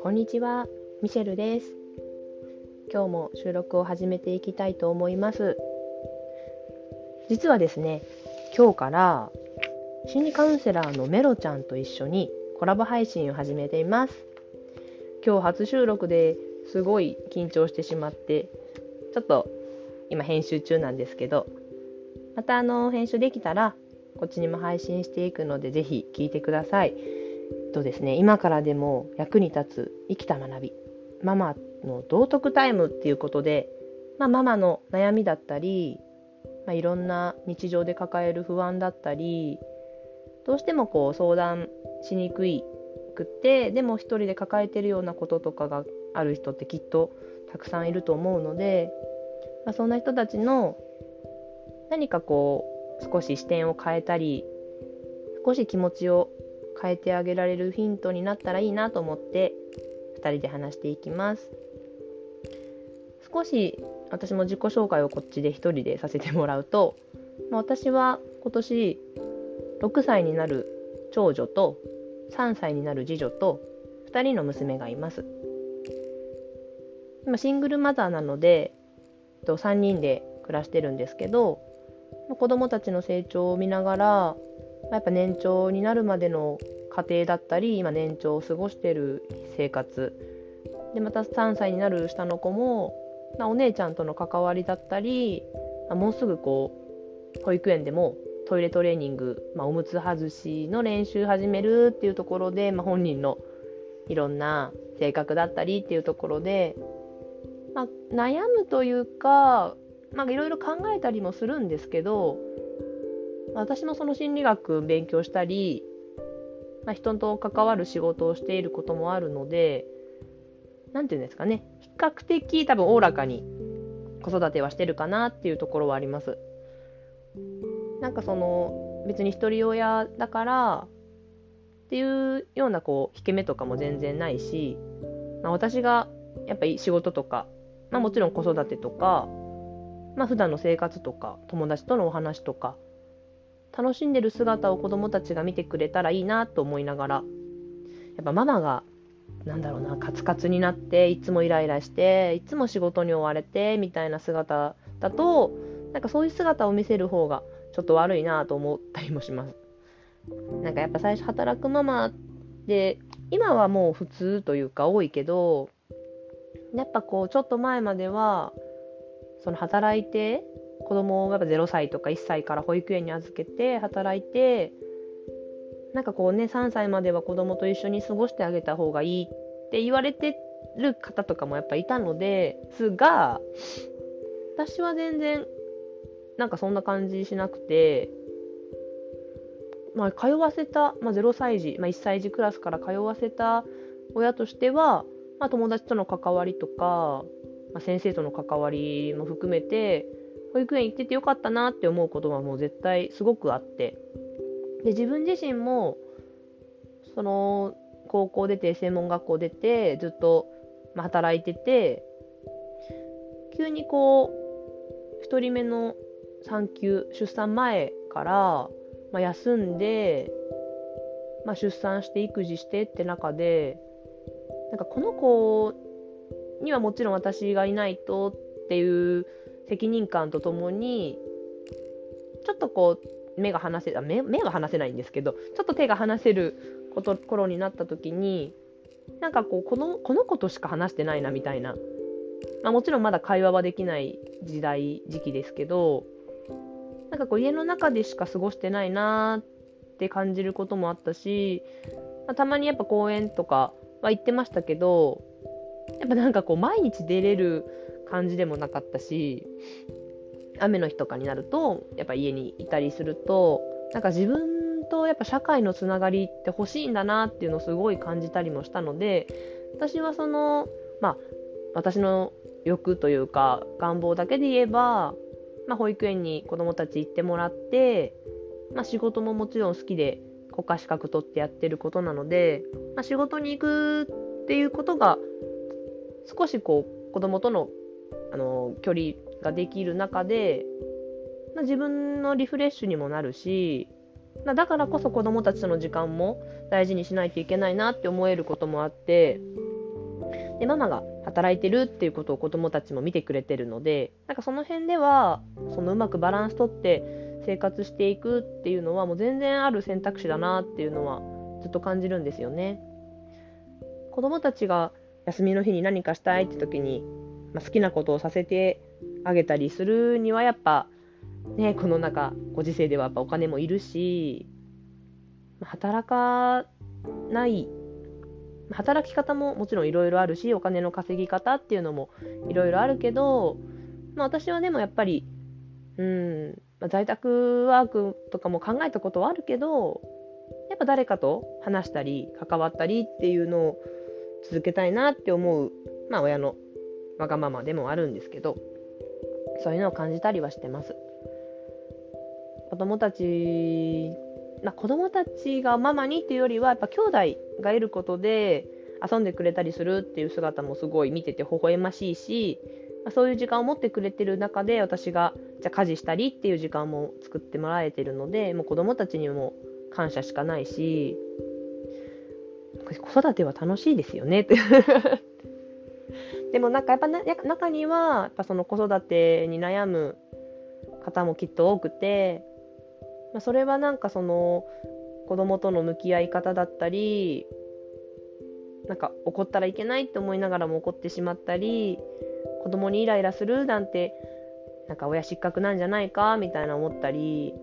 こんにちは、ミシェルです。今日も収録を始めていきたいと思います。実はですね、今日から心理カウンセラーのメロちゃんと一緒にコラボ配信を始めています。今日初収録ですごい緊張してしまって、ちょっと今編集中なんですけど、またあの編集できたらこっちにも配信していくのでぜひ聞いてください。とですね、今からでも役に立つ生きた学び、ママの道徳タイムっていうことで、まあ、ママの悩みだったり、まあ、いろんな日常で抱える不安だったり、どうしてもこう相談しにくいくってでも一人で抱えてるようなこととかがある人ってきっとたくさんいると思うので、まあ、そんな人たちの何かこう少し視点を変えたり少し気持ちを変えてあげられるヒントになったらいいなと思って2人で話していきます。少し私も自己紹介をこっちで1人でさせてもらうと、まあ、私は今年6歳になる長女と3歳になる次女と2人の娘がいます。今シングルマザーなので3人で暮らしてるんですけど子供たちの成長を見ながらやっぱ年長になるまでの家庭だったり今年長を過ごしてる生活。でまた3歳になる下の子も、まあ、お姉ちゃんとの関わりだったり、あ、もうすぐこう保育園でもトイレトレーニング、まあ、おむつ外しの練習始めるっていうところで、まあ、本人のいろんな性格だったりっていうところで、まあ、悩むというかまあ、いろいろ考えたりもするんですけど私もその心理学勉強したり、まあ、人と関わる仕事をしていることもあるので何て言うんですかね比較的多分おおらかに子育てはしてるかなっていうところはあります。なんかその別に一人親だからっていうようなこう引け目とかも全然ないし、まあ、私がやっぱり仕事とか、まあ、もちろん子育てとかまあ普段の生活とか友達とのお話とか楽しんでる姿を子供たちが見てくれたらいいなと思いながらやっぱママがなんだろうなカツカツになっていつもイライラしていつも仕事に追われてみたいな姿だとなんかそういう姿を見せる方がちょっと悪いなと思ったりもします。なんかやっぱ最初働くママで今はもう普通というか多いけどやっぱこうちょっと前まではその働いて子供をやっぱ0歳とか1歳から保育園に預けて働いてなんかこうね3歳までは子供と一緒に過ごしてあげた方がいいって言われてる方とかもやっぱいたのですが私は全然なんかそんな感じしなくてまあ通わせた、まあ、0歳児、まあ、1歳児クラスから通わせた親としては、まあ、友達との関わりとかまあ、先生との関わりも含めて保育園行っててよかったなって思うことはもう絶対すごくあってで自分自身もその高校出て専門学校出てずっと、働いてて急にこう1人目の産休出産前から、まあ、休んで、まあ、出産して育児してって中でなんかこの子にはもちろん私がいないとっていう責任感とともにちょっとこう目が離せあ目目は離せないんですけどちょっと手が離せること頃になった時になんかこうこのこの子としか話してないなみたいな、まあ、もちろんまだ会話はできない時代時期ですけどなんかこう家の中でしか過ごしてないなって感じることもあったし、まあ、たまにやっぱ公園とかは行ってましたけどやっぱなんかこう毎日出れる感じでもなかったし雨の日とかになるとやっぱ家にいたりするとなんか自分とやっぱ社会のつながりって欲しいんだなっていうのをすごい感じたりもしたので私はそのまあ私の欲というか願望だけで言えば、まあ、保育園に子どもたち行ってもらって、まあ、仕事ももちろん好きで国家資格取ってやってることなので、まあ、仕事に行くっていうことが少しこう子供とのあの距離ができる中で、まあ、自分のリフレッシュにもなるしまだからこそ子供たちとの時間も大事にしないといけないなって思えることもあってでママが働いてるっていうことを子供たちも見てくれてるのでなんかその辺ではそのうまくバランスとって生活していくっていうのはもう全然ある選択肢だなっていうのはずっと感じるんですよね。子供たちが休みの日に何かしたいって時に、まあ、好きなことをさせてあげたりするにはやっぱねこの中ご時世ではやっぱお金もいるし働かない働き方ももちろんいろいろあるしお金の稼ぎ方っていうのもいろいろあるけど、まあ、私はでもやっぱりうんまあ、在宅ワークとかも考えたことはあるけどやっぱ誰かと話したり関わったりっていうのを続けたいなって思う、まあ、親のわがままでもあるんですけどそういうのを感じたりはしてます。子供たち、まあ、子供たちがママにっていうよりはやっぱ兄弟がいることで遊んでくれたりするっていう姿もすごい見てて微笑ましいし、まあ、そういう時間を持ってくれてる中で私がじゃ家事したりっていう時間も作ってもらえてるのでもう子供たちにも感謝しかないし子育ては楽しいですよね。っ てでもなんかやっぱ中にはやっぱその子育てに悩む方もきっと多くて、まあ、それはなんかその子供との向き合い方だったりなんか怒ったらいけないって思いながらも怒ってしまったり子供にイライラするなんてなんか親失格なんじゃないかみたいな思ったり、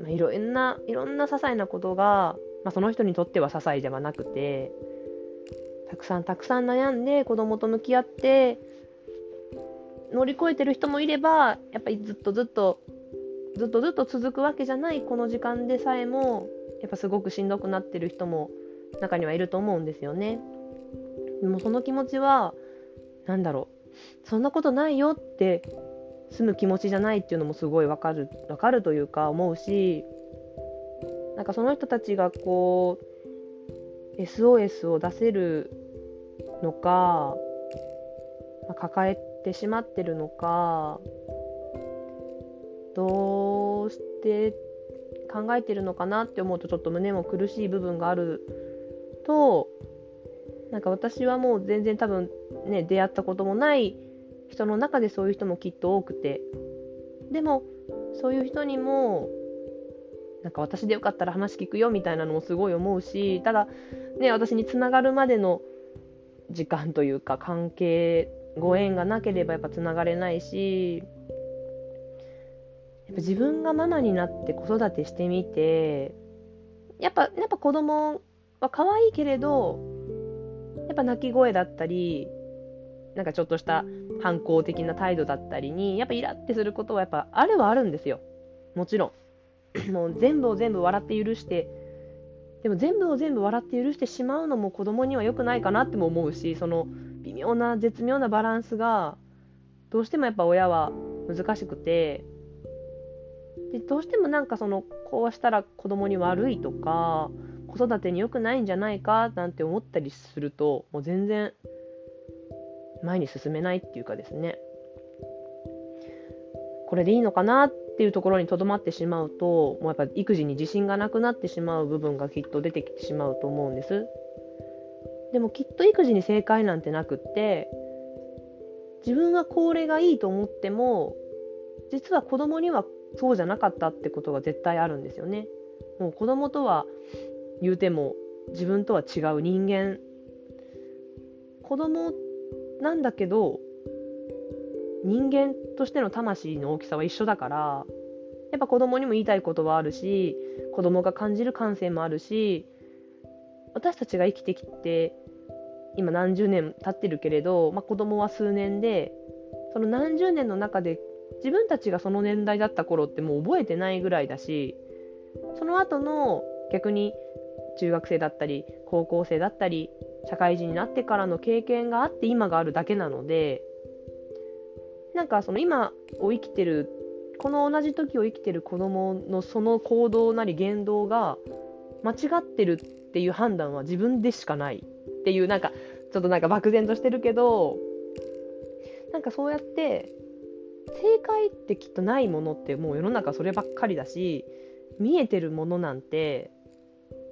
まあ、いろんないろんな些細なことが、まあ、その人にとっては些細ではなくてたくさんたくさん悩んで子供と向き合って乗り越えてる人もいればやっぱりずっとずっとずっとずっと続くわけじゃないこの時間でさえもやっぱすごくしんどくなってる人も中にはいると思うんですよね。でもその気持ちは何だろうそんなことないよって済む気持ちじゃないっていうのもすごいわかるわかるというか思うしなんかその人たちがこう SOS を出せるのか、まあ、抱えてしまってるのかどうして考えてるのかなって思うとちょっと胸も苦しい部分があるとなんか私はもう全然多分ね出会ったこともない人の中でそういう人もきっと多くて。でもそういう人にもなんか私でよかったら話聞くよみたいなのもすごい思うしただね私につながるまでの時間というか関係ご縁がなければやっぱつながれないしやっぱ自分がママになって子育てしてみてやっぱやっぱ子供は可愛いけれどやっぱ泣き声だったりなんかちょっとした反抗的な態度だったりにやっぱイラってすることはやっぱあるはあるんですよ。もちろん もう全部を全部笑って許してでも全部を全部笑って許してしまうのも子供には良くないかなっても思うしその微妙な絶妙なバランスがどうしてもやっぱ親は難しくてでどうしてもなんかそのこうしたら子供に悪いとか子育てに良くないんじゃないかなんて思ったりするともう全然前に進めないっていうかですね。これでいいのかなっていうところにとどまってしまうともうやっぱ育児に自信がなくなってしまう部分がきっと出てきてしまうと思うんです。でもきっと育児に正解なんてなくって自分はこれがいいと思っても実は子供にはそうじゃなかったってことが絶対あるんですよね。もう子供とは言うても自分とは違う人間。子供なんだけど人間としての魂の大きさは一緒だからやっぱ子供にも言いたいことはあるし子供が感じる感性もあるし私たちが生きてきて今何十年経ってるけれど、まあ、子供は数年でその何十年の中で自分たちがその年代だった頃ってもう覚えてないぐらいだしその後の逆に中学生だったり高校生だったり社会人になってからの経験があって今があるだけなのでなんかその今を生きてるこの同じ時を生きてる子供のその行動なり言動が間違ってるっていう判断は自分でしかないっていうなんかちょっとなんか漠然としてるけどなんかそうやって正解ってきっとないものってもう世の中そればっかりだし見えてるものなんて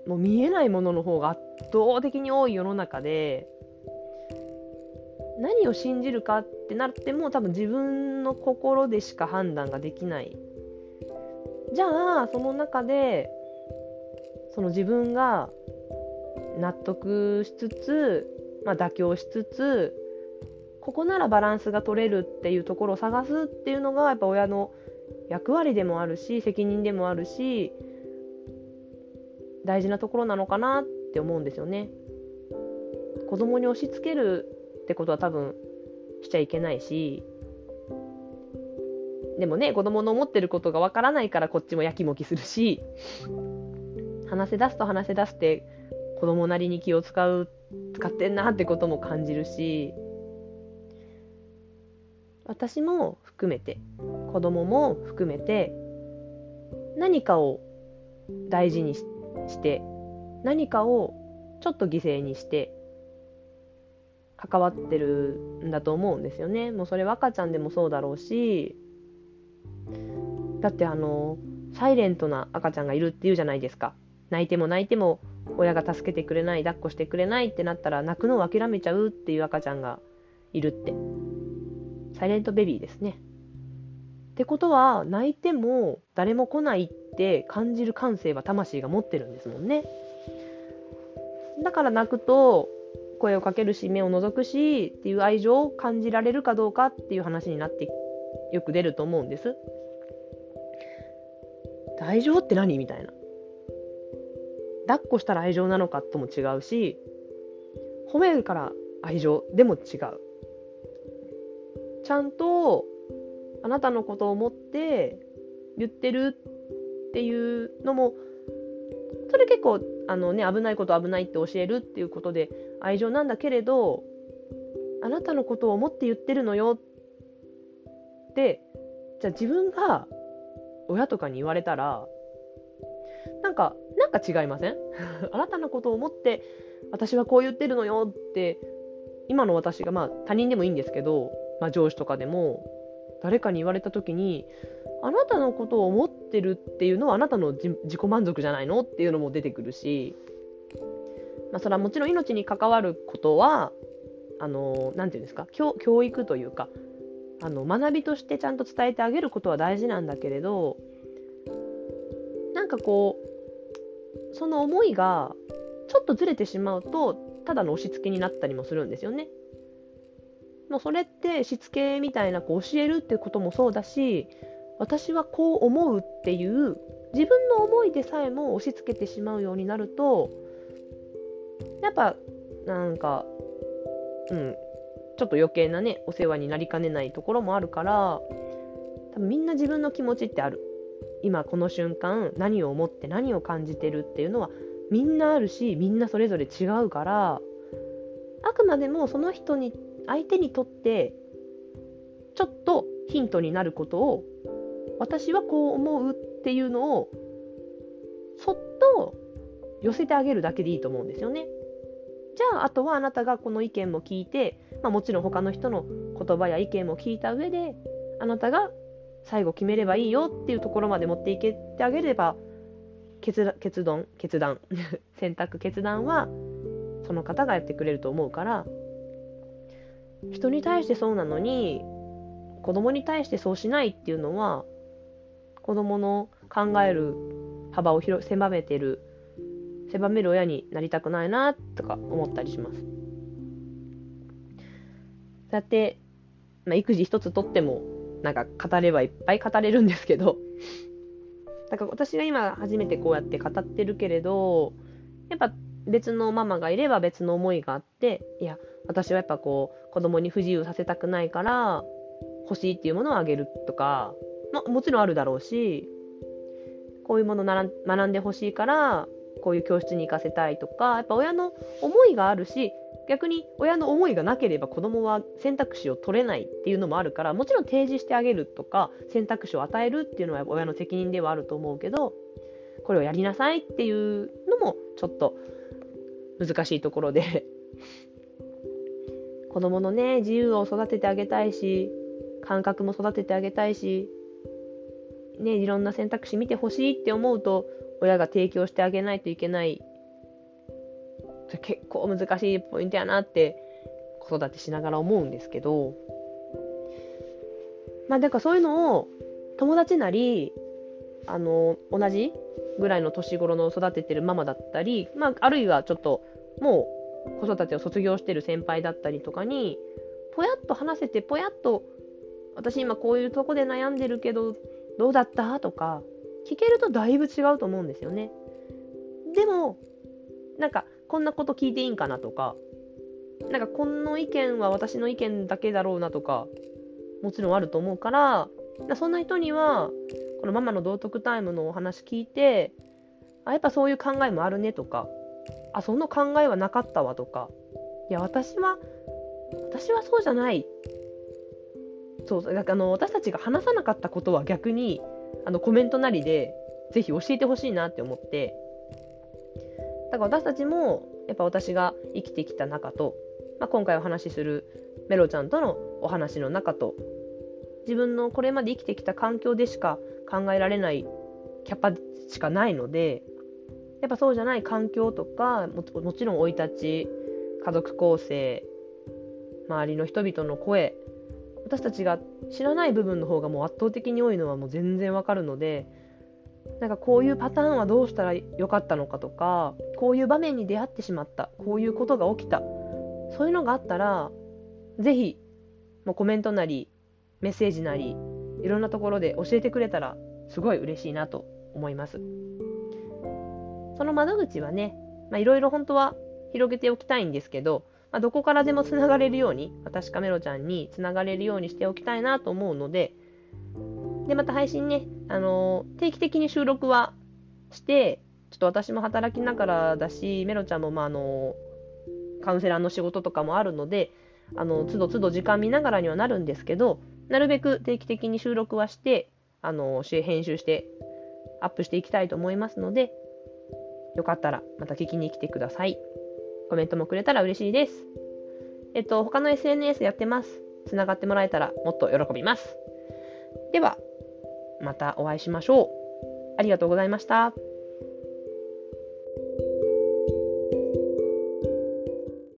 もう見えないものの方が圧倒的に多い世の中で何を信じるかっってなっても多分自分の心でしか判断ができないじゃあその中でその自分が納得しつつ、まあ、妥協しつつここならバランスが取れるっていうところを探すっていうのがやっぱ親の役割でもあるし責任でもあるし大事なところなのかなって思うんですよね。子供に押し付けるってことは多分しちゃいけないしでもね子供の思ってることがわからないからこっちもやきもきするし話せ出すと話せ出すって子供なりに気を使う使ってんなってことも感じるし私も含めて子供も含めて何かを大事にして何かをちょっと犠牲にして関わってるんだと思うんですよね。もうそれは赤ちゃんでもそうだろうしだってあのサイレントな赤ちゃんがいるっていうじゃないですか。泣いても泣いても親が助けてくれない抱っこしてくれないってなったら泣くのを諦めちゃうっていう赤ちゃんがいるってサイレントベビーですね。ってことは泣いても誰も来ないって感じる感性は魂が持ってるんですもんね。だから泣くと声をかけるし目を覗くしっていう愛情を感じられるかどうかっていう話になってよく出ると思うんです。愛情って何？みたいな。抱っこしたら愛情なのか？とも違うし褒めるから愛情？でも違う。ちゃんとあなたのことを思って言ってる？っていうのもそれ結構あの、ね、危ないこと危ないって教えるっていうことで愛情なんだけれどあなたのことを思って言ってるのよってじゃあ自分が親とかに言われたらなんかなんか違いません？あなたのことを思って私はこう言ってるのよって今の私がまあ他人でもいいんですけど、まあ、上司とかでも誰かに言われた時にあなたのことを思ってるっていうのはあなたの自己満足じゃないの？っていうのも出てくるし、まあ、それはもちろん命に関わることはあの何て言うんですか教教育というかあの学びとしてちゃんと伝えてあげることは大事なんだけれどなんかこうその思いがちょっとずれてしまうとただの押し付けになったりもするんですよね。もうそれってしつけみたいなこう教えるってこともそうだし私はこう思うっていう自分の思いでさえも押し付けてしまうようになるとやっぱなんかうんちょっと余計なねお世話になりかねないところもあるから多分みんな自分の気持ちってある今この瞬間何を思って何を感じてるっていうのはみんなあるしみんなそれぞれ違うからあくまでもその人に相手にとってちょっとヒントになることを私はこう思うっていうのをそっと寄せてあげるだけでいいと思うんですよね。じゃああとはあなたがこの意見も聞いて、まあ、もちろん他の人の言葉や意見も聞いた上であなたが最後決めればいいよっていうところまで持っていけてあげれば決決断決断 選択決断はその方がやってくれると思うから人に対してそうなのに子供に対してそうしないっていうのは子供の考える幅を広狭めてる狭める親になりたくないなとか思ったりします。だって、まあ、育児一つとってもなんか語ればいっぱい語れるんですけどだから私が今初めてこうやって語ってるけれどやっぱ別のママがいれば別の思いがあっていや私はやっぱこう子供に不自由させたくないから欲しいっていうものをあげるとか、まあ、もちろんあるだろうしこういうもの学んでほしいからこういう教室に行かせたいとかやっぱ親の思いがあるし逆に親の思いがなければ子供は選択肢を取れないっていうのもあるからもちろん提示してあげるとか選択肢を与えるっていうのは親の責任ではあると思うけどこれをやりなさいっていうのもちょっと難しいところで 子供のね自由を育ててあげたいし感覚も育ててあげたいしね、いろんな選択肢見てほしいって思うと、親が提供してあげないといけない。結構難しいポイントやなって子育てしながら思うんですけど、まあ、だからそういうのを友達なり、あの、同じぐらいの年頃の育ててるママだったり、まあ、あるいはちょっともう子育てを卒業してる先輩だったりとかに、ぽやっと話せて、ぽやっと、私今こういうとこで悩んでるけど、どうだった？とか、聞けるとだいぶ違うと思うんですよね。でも、なんか、こんなこと聞いていいんかなとか、なんか、この意見は私の意見だけだろうなとか、もちろんあると思うから、そんな人には、このママの道徳タイムのお話聞いて、あ、やっぱそういう考えもあるねとか、あ、その考えはなかったわとか、いや、私は、私はそうじゃない。そう、だからあの私たちが話さなかったことは逆に、あのコメントなりで、ぜひ教えてほしいなって思って、だから私たちも、やっぱ私が生きてきた中と、まあ、今回お話しするメロちゃんとのお話の中と自分のこれまで生きてきた環境でしか考えられないキャパしかないのでやっぱそうじゃない環境とかももちろん生い立ち家族構成周りの人々の声私たちが知らない部分の方がもう圧倒的に多いのはもう全然わかるのでなんかこういうパターンはどうしたらよかったのかとかこういう場面に出会ってしまったこういうことが起きたそういうのがあったらぜひもうコメントなりメッセージなりいろんなところで教えてくれたらすごい嬉しいなと思います。その窓口はね、いろいろ本当は広げておきたいんですけど、まあ、どこからでもつながれるように、私かメロちゃんにつながれるようにしておきたいなと思うので、で、また配信ね、あのー、定期的に収録はして、ちょっと私も働きながらだし、メロちゃんも、まあ、あのー、カウンセラーの仕事とかもあるので、あの、都度都度時間見ながらにはなるんですけど、なるべく定期的に収録はして、あの、編集してアップしていきたいと思いますので、よかったらまた聞きに来てください。コメントもくれたら嬉しいです。えっと、他の SNS やってます。つながってもらえたらもっと喜びます。では、またお会いしましょう。ありがとうございました。